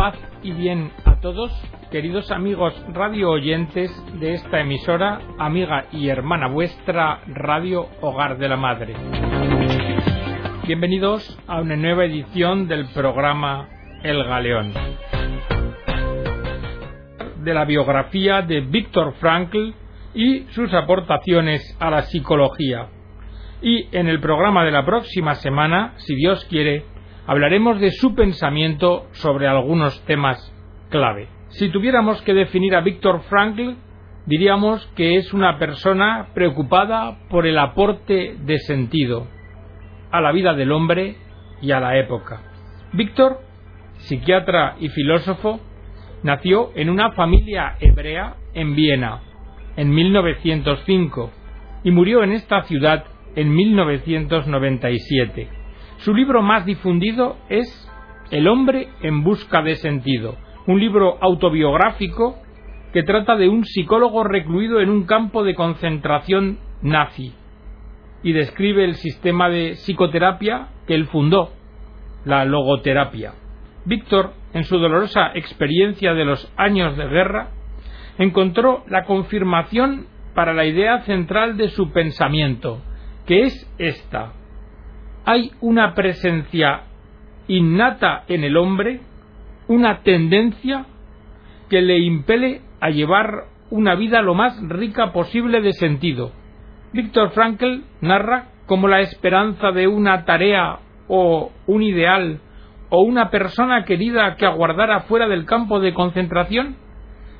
Paz y bien a todos, queridos amigos radio oyentes de esta emisora, amiga y hermana vuestra, Radio Hogar de la Madre. Bienvenidos a una nueva edición del programa El Galeón. De la biografía de Víctor Frankl y sus aportaciones a la psicología. Y en el programa de la próxima semana, si Dios quiere, hablaremos de su pensamiento sobre algunos temas clave. Si tuviéramos que definir a Víctor Frankl, diríamos que es una persona preocupada por el aporte de sentido a la vida del hombre y a la época. Víctor, psiquiatra y filósofo, nació en una familia hebrea en Viena en 1905 y murió en esta ciudad en 1997. Su libro más difundido es El hombre en busca de sentido, un libro autobiográfico que trata de un psicólogo recluido en un campo de concentración nazi y describe el sistema de psicoterapia que él fundó, la logoterapia. Víctor, en su dolorosa experiencia de los años de guerra, encontró la confirmación para la idea central de su pensamiento, que es esta hay una presencia innata en el hombre, una tendencia que le impele a llevar una vida lo más rica posible de sentido. Víctor Frankl narra cómo la esperanza de una tarea o un ideal o una persona querida que aguardara fuera del campo de concentración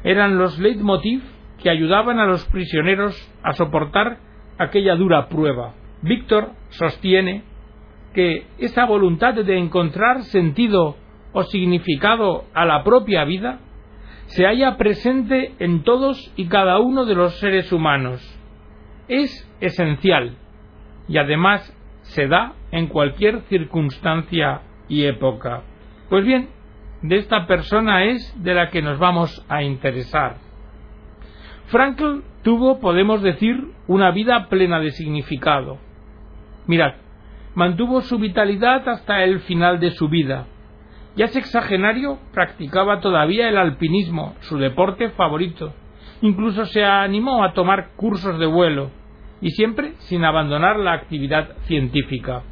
eran los leitmotiv que ayudaban a los prisioneros a soportar aquella dura prueba. Víctor sostiene que esa voluntad de encontrar sentido o significado a la propia vida se halla presente en todos y cada uno de los seres humanos. Es esencial y además se da en cualquier circunstancia y época. Pues bien, de esta persona es de la que nos vamos a interesar. Frankl tuvo, podemos decir, una vida plena de significado. Mirad, mantuvo su vitalidad hasta el final de su vida. Ya sexagenario, practicaba todavía el alpinismo, su deporte favorito. Incluso se animó a tomar cursos de vuelo, y siempre sin abandonar la actividad científica.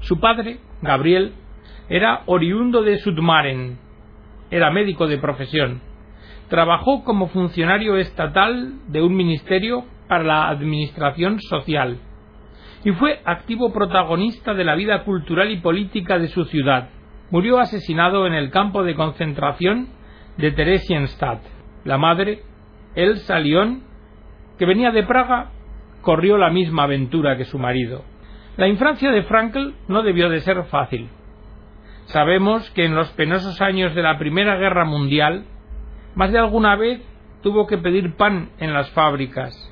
Su padre, Gabriel, era oriundo de Sudmaren, era médico de profesión. Trabajó como funcionario estatal de un ministerio para la administración social y fue activo protagonista de la vida cultural y política de su ciudad. Murió asesinado en el campo de concentración de Theresienstadt. La madre, Elsa Lyon, que venía de Praga, corrió la misma aventura que su marido. La infancia de Frankl no debió de ser fácil. Sabemos que en los penosos años de la Primera Guerra Mundial, más de alguna vez tuvo que pedir pan en las fábricas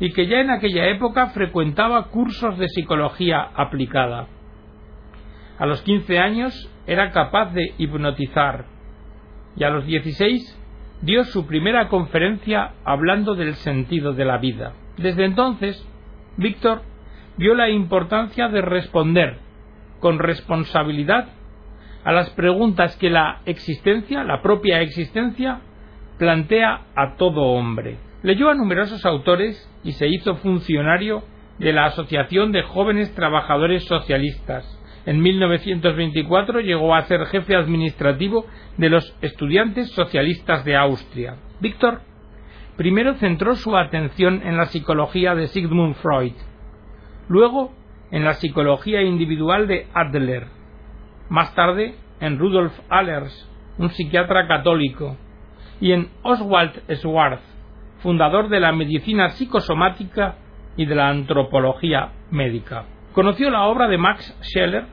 y que ya en aquella época frecuentaba cursos de psicología aplicada. A los 15 años era capaz de hipnotizar y a los 16 dio su primera conferencia hablando del sentido de la vida. Desde entonces, Víctor vio la importancia de responder con responsabilidad a las preguntas que la existencia, la propia existencia, plantea a todo hombre. Leyó a numerosos autores y se hizo funcionario de la Asociación de Jóvenes Trabajadores Socialistas. En 1924 llegó a ser jefe administrativo de los estudiantes socialistas de Austria. Víctor primero centró su atención en la psicología de Sigmund Freud, luego en la psicología individual de Adler, más tarde en Rudolf Allers, un psiquiatra católico, y en Oswald Schwartz, fundador de la medicina psicosomática y de la antropología médica. Conoció la obra de Max Scheler,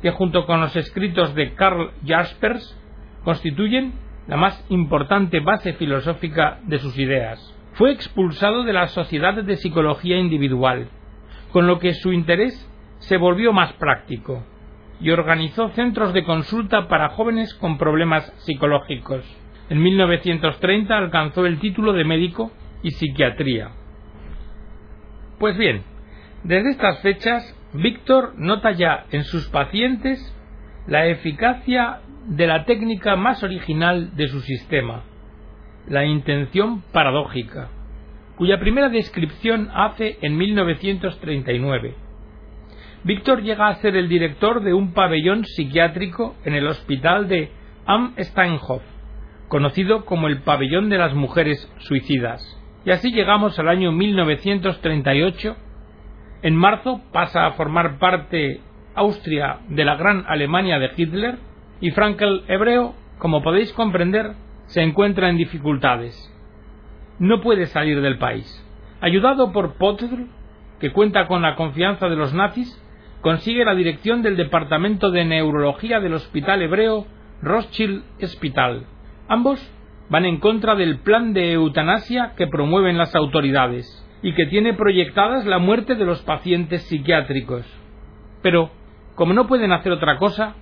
que junto con los escritos de Karl Jaspers constituyen la más importante base filosófica de sus ideas. Fue expulsado de la Sociedad de Psicología Individual, con lo que su interés se volvió más práctico, y organizó centros de consulta para jóvenes con problemas psicológicos. En 1930 alcanzó el título de médico y psiquiatría. Pues bien, desde estas fechas, Víctor nota ya en sus pacientes la eficacia de la técnica más original de su sistema, la intención paradójica, cuya primera descripción hace en 1939. Víctor llega a ser el director de un pabellón psiquiátrico en el hospital de Am conocido como el pabellón de las mujeres suicidas. Y así llegamos al año 1938. En marzo pasa a formar parte Austria de la gran Alemania de Hitler y Frankel hebreo, como podéis comprender, se encuentra en dificultades. No puede salir del país. Ayudado por Potter, que cuenta con la confianza de los nazis, consigue la dirección del Departamento de Neurología del Hospital Hebreo Rothschild Hospital. Ambos van en contra del plan de eutanasia que promueven las autoridades y que tiene proyectadas la muerte de los pacientes psiquiátricos. Pero, como no pueden hacer otra cosa,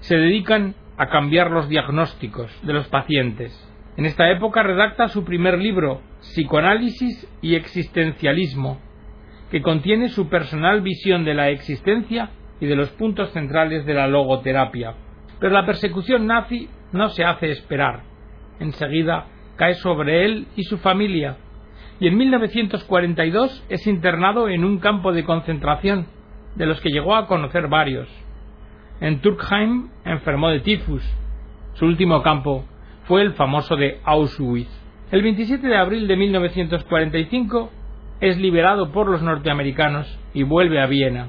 se dedican a cambiar los diagnósticos de los pacientes. En esta época redacta su primer libro, Psicoanálisis y Existencialismo, que contiene su personal visión de la existencia y de los puntos centrales de la logoterapia. Pero la persecución nazi no se hace esperar. Enseguida cae sobre él y su familia, y en 1942 es internado en un campo de concentración, de los que llegó a conocer varios. En Turkheim enfermó de tifus. Su último campo fue el famoso de Auschwitz. El 27 de abril de 1945 es liberado por los norteamericanos y vuelve a Viena.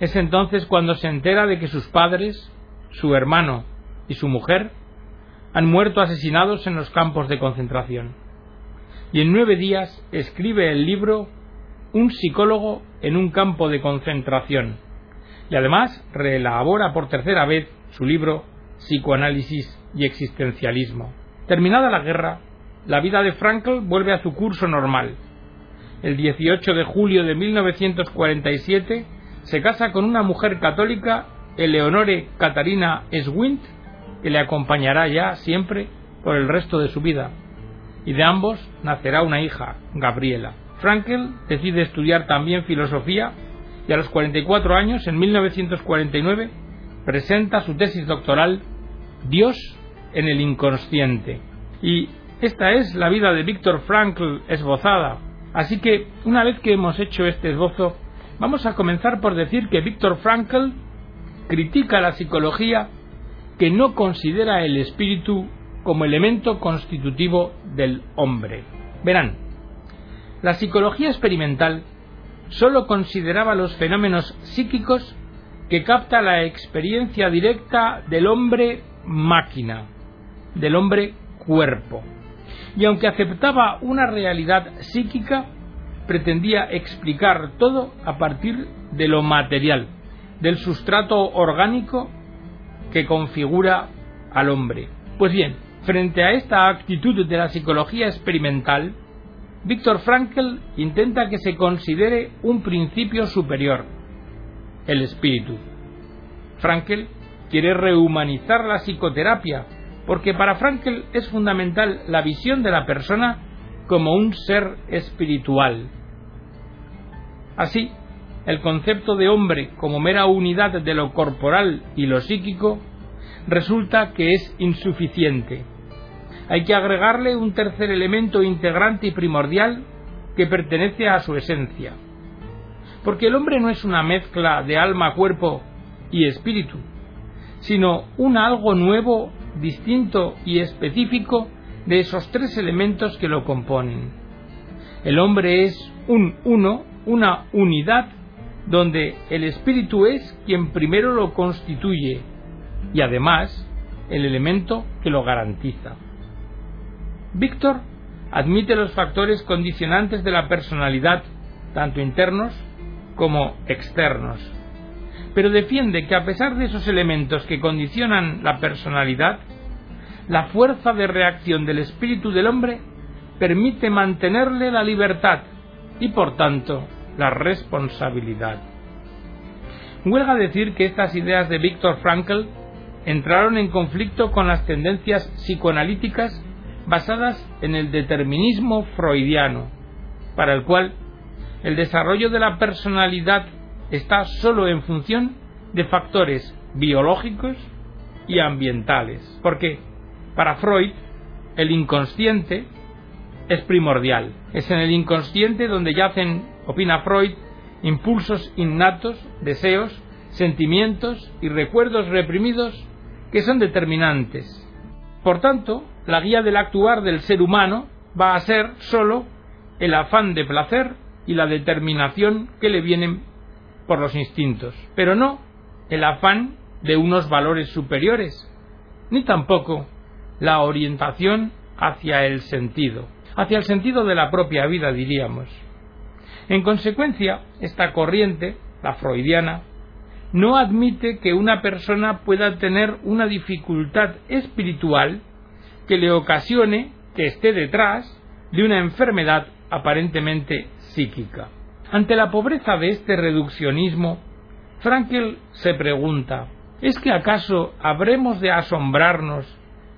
Es entonces cuando se entera de que sus padres, su hermano y su mujer han muerto asesinados en los campos de concentración. Y en nueve días escribe el libro Un psicólogo en un campo de concentración, y además reelabora por tercera vez su libro Psicoanálisis y Existencialismo. Terminada la guerra, la vida de Frankl vuelve a su curso normal. El 18 de julio de 1947 se casa con una mujer católica, Eleonore Catarina Swint, que le acompañará ya siempre por el resto de su vida. Y de ambos nacerá una hija, Gabriela. Frankl decide estudiar también filosofía y a los 44 años, en 1949, presenta su tesis doctoral Dios en el inconsciente. Y esta es la vida de Víctor Frankl esbozada. Así que, una vez que hemos hecho este esbozo, vamos a comenzar por decir que Víctor Frankl critica la psicología que no considera el espíritu como elemento constitutivo del hombre. Verán, la psicología experimental sólo consideraba los fenómenos psíquicos que capta la experiencia directa del hombre máquina, del hombre cuerpo. Y aunque aceptaba una realidad psíquica, pretendía explicar todo a partir de lo material, del sustrato orgánico que configura al hombre. Pues bien, frente a esta actitud de la psicología experimental, Víctor Frankl intenta que se considere un principio superior, el espíritu. Frankl quiere rehumanizar la psicoterapia, porque para Frankl es fundamental la visión de la persona como un ser espiritual. Así, el concepto de hombre como mera unidad de lo corporal y lo psíquico resulta que es insuficiente hay que agregarle un tercer elemento integrante y primordial que pertenece a su esencia. Porque el hombre no es una mezcla de alma, cuerpo y espíritu, sino un algo nuevo, distinto y específico de esos tres elementos que lo componen. El hombre es un uno, una unidad, donde el espíritu es quien primero lo constituye y además el elemento que lo garantiza. Víctor admite los factores condicionantes de la personalidad, tanto internos como externos, pero defiende que a pesar de esos elementos que condicionan la personalidad, la fuerza de reacción del espíritu del hombre permite mantenerle la libertad y por tanto la responsabilidad. Huelga decir que estas ideas de Víctor Frankl entraron en conflicto con las tendencias psicoanalíticas basadas en el determinismo freudiano, para el cual el desarrollo de la personalidad está solo en función de factores biológicos, y ambientales. Porque para Freud el inconsciente es primordial. Es en el inconsciente donde yacen, opina Freud, impulsos innatos, deseos, sentimientos y recuerdos reprimidos que son determinantes. Por tanto, la guía del actuar del ser humano va a ser sólo el afán de placer y la determinación que le vienen por los instintos, pero no el afán de unos valores superiores, ni tampoco la orientación hacia el sentido, hacia el sentido de la propia vida, diríamos. En consecuencia, esta corriente, la freudiana, no admite que una persona pueda tener una dificultad espiritual que le ocasione que esté detrás de una enfermedad aparentemente psíquica. Ante la pobreza de este reduccionismo, Frankel se pregunta ¿Es que acaso habremos de asombrarnos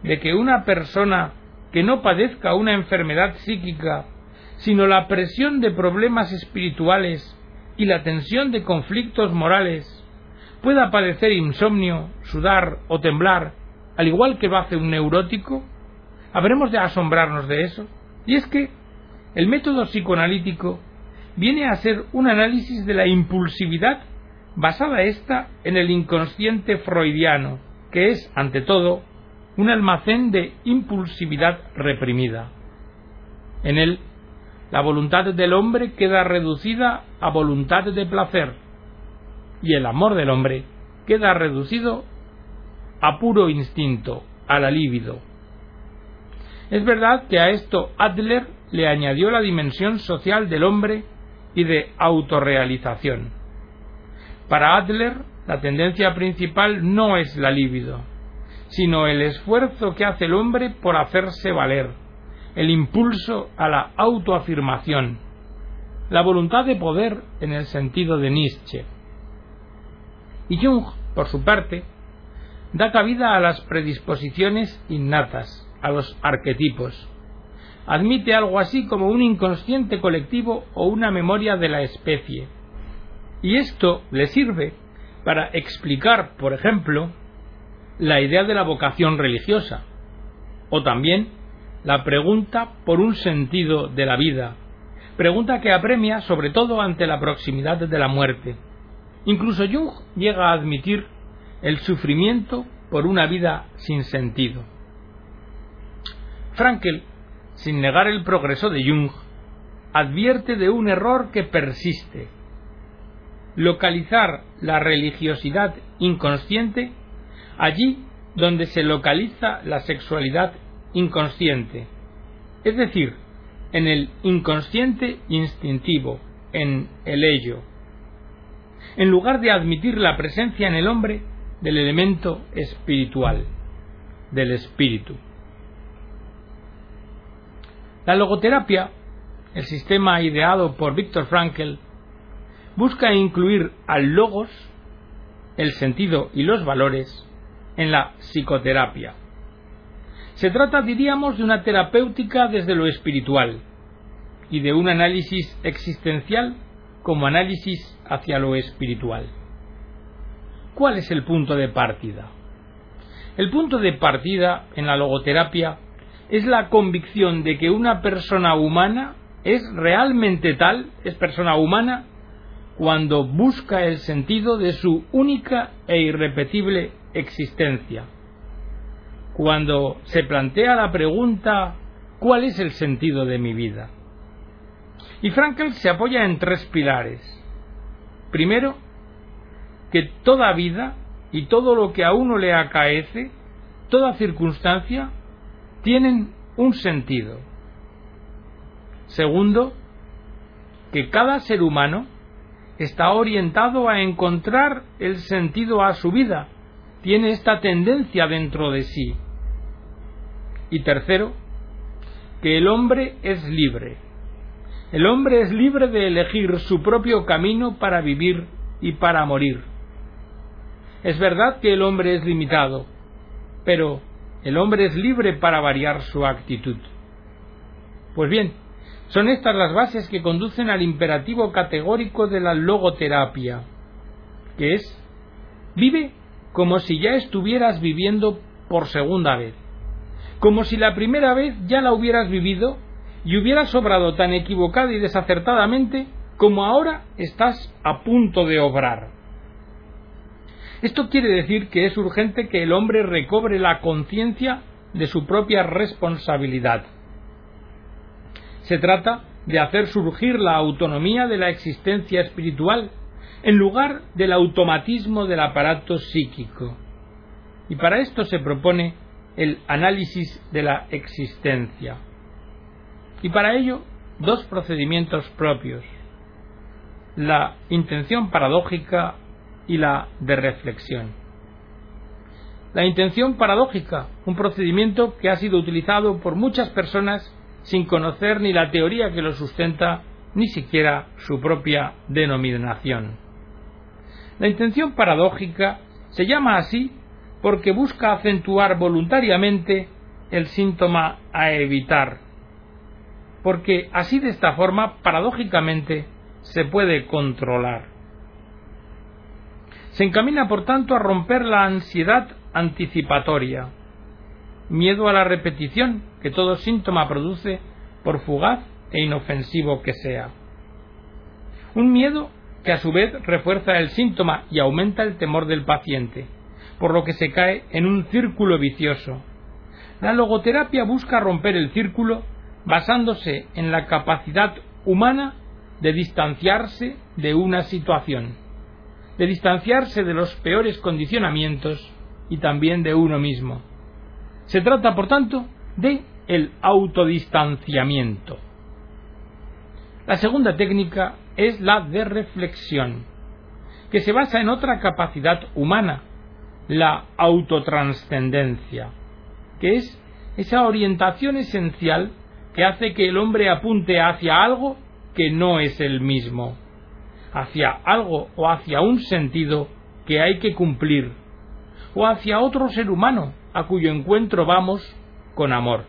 de que una persona que no padezca una enfermedad psíquica, sino la presión de problemas espirituales y la tensión de conflictos morales, pueda padecer insomnio, sudar o temblar, al igual que lo hace un neurótico? ¿Habremos de asombrarnos de eso? Y es que el método psicoanalítico viene a ser un análisis de la impulsividad basada esta en el inconsciente freudiano, que es, ante todo, un almacén de impulsividad reprimida. En él, la voluntad del hombre queda reducida a voluntad de placer, y el amor del hombre queda reducido a puro instinto, a la libido. Es verdad que a esto Adler le añadió la dimensión social del hombre y de autorrealización. Para Adler, la tendencia principal no es la libido, sino el esfuerzo que hace el hombre por hacerse valer, el impulso a la autoafirmación, la voluntad de poder en el sentido de Nietzsche. Y Jung, por su parte, da cabida a las predisposiciones innatas, a los arquetipos. Admite algo así como un inconsciente colectivo o una memoria de la especie, y esto le sirve para explicar, por ejemplo, la idea de la vocación religiosa, o también la pregunta por un sentido de la vida, pregunta que apremia sobre todo ante la proximidad de la muerte. Incluso Jung llega a admitir el sufrimiento por una vida sin sentido. Frankel, sin negar el progreso de Jung, advierte de un error que persiste, localizar la religiosidad inconsciente allí donde se localiza la sexualidad inconsciente, es decir, en el inconsciente instintivo, en el ello, en lugar de admitir la presencia en el hombre del elemento espiritual, del espíritu. La logoterapia, el sistema ideado por Viktor Frankl, busca incluir al logos, el sentido y los valores en la psicoterapia. Se trata, diríamos, de una terapéutica desde lo espiritual y de un análisis existencial como análisis hacia lo espiritual. ¿Cuál es el punto de partida? El punto de partida en la logoterapia es la convicción de que una persona humana es realmente tal, es persona humana, cuando busca el sentido de su única e irrepetible existencia. Cuando se plantea la pregunta ¿cuál es el sentido de mi vida? Y Frankel se apoya en tres pilares. Primero, que toda vida y todo lo que a uno le acaece, toda circunstancia, tienen un sentido. Segundo, que cada ser humano está orientado a encontrar el sentido a su vida, tiene esta tendencia dentro de sí. Y tercero, que el hombre es libre. El hombre es libre de elegir su propio camino para vivir y para morir. Es verdad que el hombre es limitado, pero el hombre es libre para variar su actitud. Pues bien, son estas las bases que conducen al imperativo categórico de la logoterapia, que es vive como si ya estuvieras viviendo por segunda vez, como si la primera vez ya la hubieras vivido y hubieras obrado tan equivocada y desacertadamente como ahora estás a punto de obrar. Esto quiere decir que es urgente que el hombre recobre la conciencia de su propia responsabilidad. Se trata de hacer surgir la autonomía de la existencia espiritual en lugar del automatismo del aparato psíquico. Y para esto se propone el análisis de la existencia. Y para ello, dos procedimientos propios, la intención paradójica y la de reflexión. La intención paradójica, un procedimiento que ha sido utilizado por muchas personas sin conocer ni la teoría que lo sustenta, ni siquiera su propia denominación. La intención paradójica se llama así porque busca acentuar voluntariamente el síntoma a evitar, porque así de esta forma, paradójicamente, se puede controlar. Se encamina, por tanto, a romper la ansiedad anticipatoria, miedo a la repetición que todo síntoma produce, por fugaz e inofensivo que sea. Un miedo que a su vez refuerza el síntoma y aumenta el temor del paciente, por lo que se cae en un círculo vicioso. La logoterapia busca romper el círculo basándose en la capacidad humana de distanciarse de una situación, de distanciarse de los peores condicionamientos y también de uno mismo. Se trata, por tanto, de el autodistanciamiento. La segunda técnica es la de reflexión, que se basa en otra capacidad humana, la autotranscendencia, que es esa orientación esencial que hace que el hombre apunte hacia algo que no es el mismo, hacia algo o hacia un sentido que hay que cumplir, o hacia otro ser humano a cuyo encuentro vamos con amor.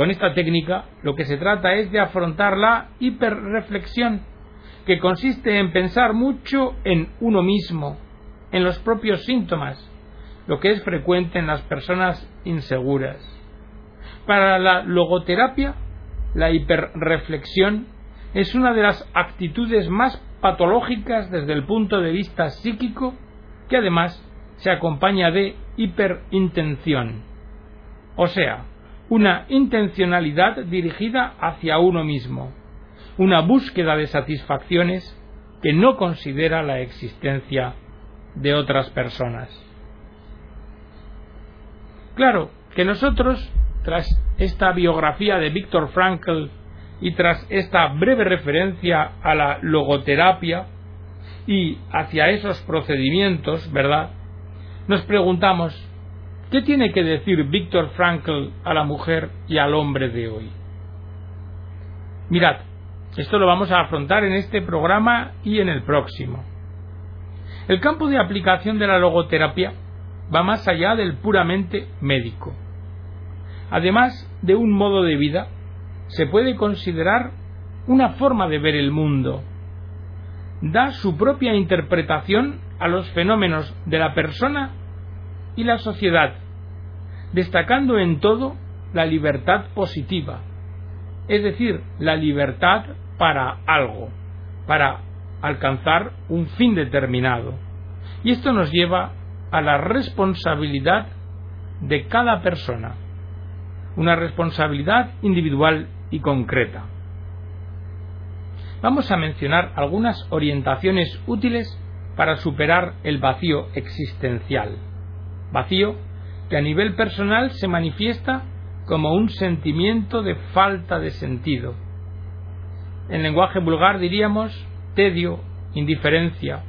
Con esta técnica lo que se trata es de afrontar la hiperreflexión, que consiste en pensar mucho en uno mismo, en los propios síntomas, lo que es frecuente en las personas inseguras. Para la logoterapia, la hiperreflexión es una de las actitudes más patológicas desde el punto de vista psíquico, que además se acompaña de hiperintención, o sea, una intencionalidad dirigida hacia uno mismo, una búsqueda de satisfacciones que no considera la existencia de otras personas. Claro que nosotros, tras esta biografía de Víctor Frankl y tras esta breve referencia a la logoterapia y hacia esos procedimientos, ¿verdad? Nos preguntamos, ¿qué tiene que decir Víctor Frankl a la mujer y al hombre de hoy? Mirad, esto lo vamos a afrontar en este programa y en el próximo. El campo de aplicación de la logoterapia va más allá del puramente médico. Además de un modo de vida, se puede considerar una forma de ver el mundo. Da su propia interpretación a los fenómenos de la persona y la sociedad, destacando en todo la libertad positiva, es decir, la libertad para algo, para alcanzar un fin determinado. Y esto nos lleva a la responsabilidad de cada persona, una responsabilidad individual y concreta. Vamos a mencionar algunas orientaciones útiles para superar el vacío existencial vacío que a nivel personal se manifiesta como un sentimiento de falta de sentido. En lenguaje vulgar diríamos tedio, indiferencia,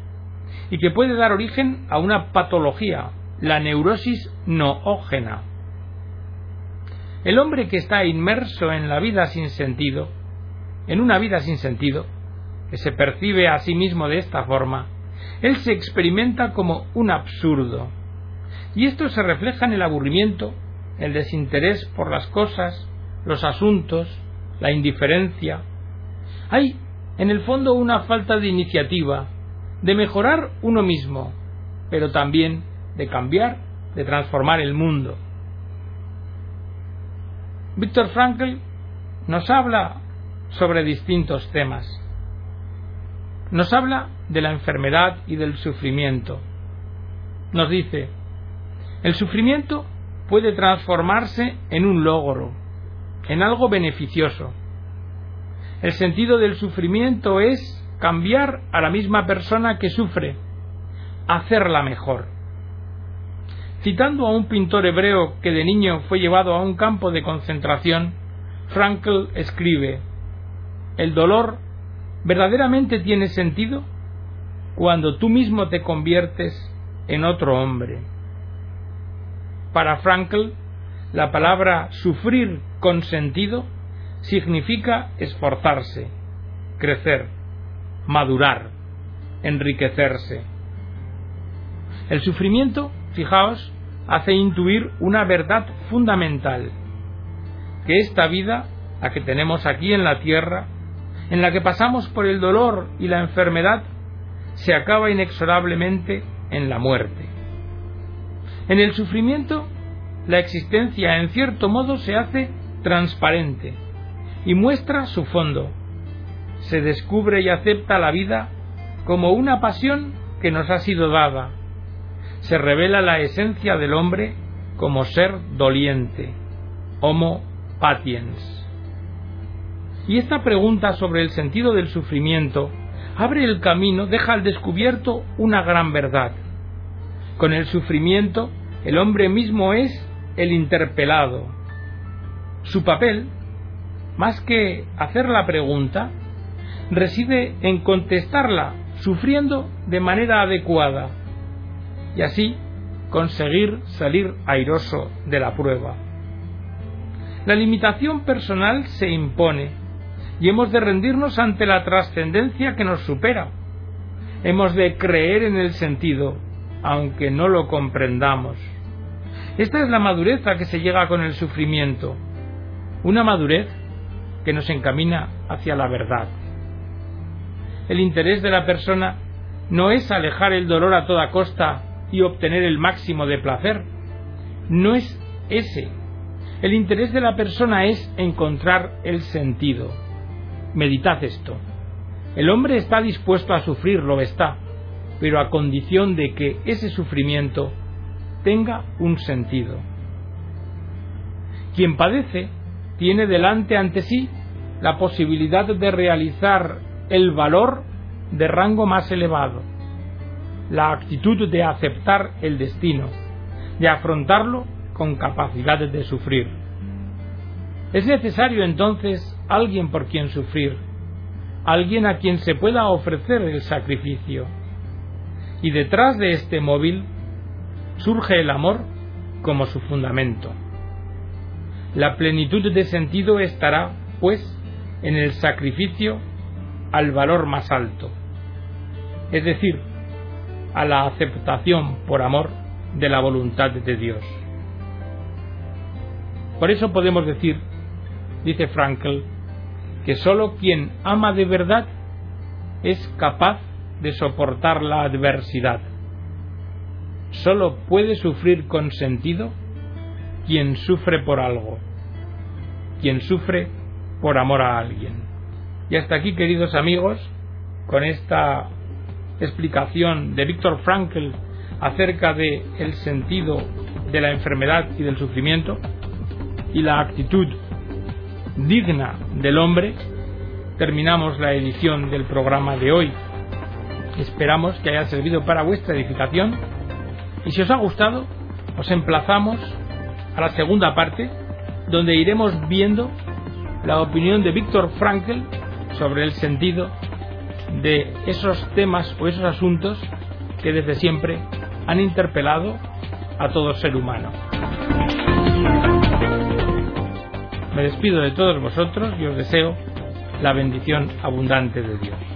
y que puede dar origen a una patología, la neurosis noógena. El hombre que está inmerso en la vida sin sentido, en una vida sin sentido, que se percibe a sí mismo de esta forma, él se experimenta como un absurdo, y esto se refleja en el aburrimiento, el desinterés por las cosas, los asuntos, la indiferencia. Hay, en el fondo, una falta de iniciativa, de mejorar uno mismo, pero también de cambiar, de transformar el mundo. Víctor Frankl nos habla sobre distintos temas. Nos habla de la enfermedad y del sufrimiento. Nos dice, el sufrimiento puede transformarse en un logro, en algo beneficioso. El sentido del sufrimiento es cambiar a la misma persona que sufre, hacerla mejor. Citando a un pintor hebreo que de niño fue llevado a un campo de concentración, Frankl escribe, El dolor verdaderamente tiene sentido cuando tú mismo te conviertes en otro hombre. Para Frankl, la palabra sufrir con sentido significa esforzarse, crecer, madurar, enriquecerse. El sufrimiento, fijaos, hace intuir una verdad fundamental, que esta vida, la que tenemos aquí en la tierra, en la que pasamos por el dolor y la enfermedad, se acaba inexorablemente en la muerte. En el sufrimiento, la existencia en cierto modo se hace transparente y muestra su fondo. Se descubre y acepta la vida como una pasión que nos ha sido dada. Se revela la esencia del hombre como ser doliente, homo patiens. Y esta pregunta sobre el sentido del sufrimiento abre el camino, deja al descubierto una gran verdad. Con el sufrimiento, el hombre mismo es el interpelado. Su papel, más que hacer la pregunta, reside en contestarla sufriendo de manera adecuada y así conseguir salir airoso de la prueba. La limitación personal se impone y hemos de rendirnos ante la trascendencia que nos supera. Hemos de creer en el sentido, aunque no lo comprendamos. Esta es la madurez a que se llega con el sufrimiento, una madurez que nos encamina hacia la verdad. El interés de la persona no es alejar el dolor a toda costa y obtener el máximo de placer. No es ese. El interés de la persona es encontrar el sentido. Meditad esto. El hombre está dispuesto a sufrir, lo está, pero a condición de que ese sufrimiento tenga un sentido. Quien padece tiene delante ante sí la posibilidad de realizar el valor de rango más elevado, la actitud de aceptar el destino, de afrontarlo con capacidad de sufrir. Es necesario entonces alguien por quien sufrir, alguien a quien se pueda ofrecer el sacrificio. Y detrás de este móvil surge el amor como su fundamento. La plenitud de sentido estará, pues, en el sacrificio al valor más alto, es decir, a la aceptación por amor de la voluntad de Dios. Por eso podemos decir, dice Frankl, que sólo quien ama de verdad es capaz de soportar la adversidad. Sólo puede sufrir con sentido quien sufre por algo, quien sufre por amor a alguien. Y hasta aquí, queridos amigos, con esta explicación de Víctor Frankl acerca de el sentido de la enfermedad y del sufrimiento y la actitud digna del hombre, terminamos la edición del programa de hoy. Esperamos que haya servido para vuestra edificación y si os ha gustado, os emplazamos a la segunda parte, donde iremos viendo la opinión de Víctor Frankl sobre el sentido de esos temas o esos asuntos que desde siempre han interpelado a todo ser humano. Me despido de todos vosotros y os deseo la bendición abundante de Dios.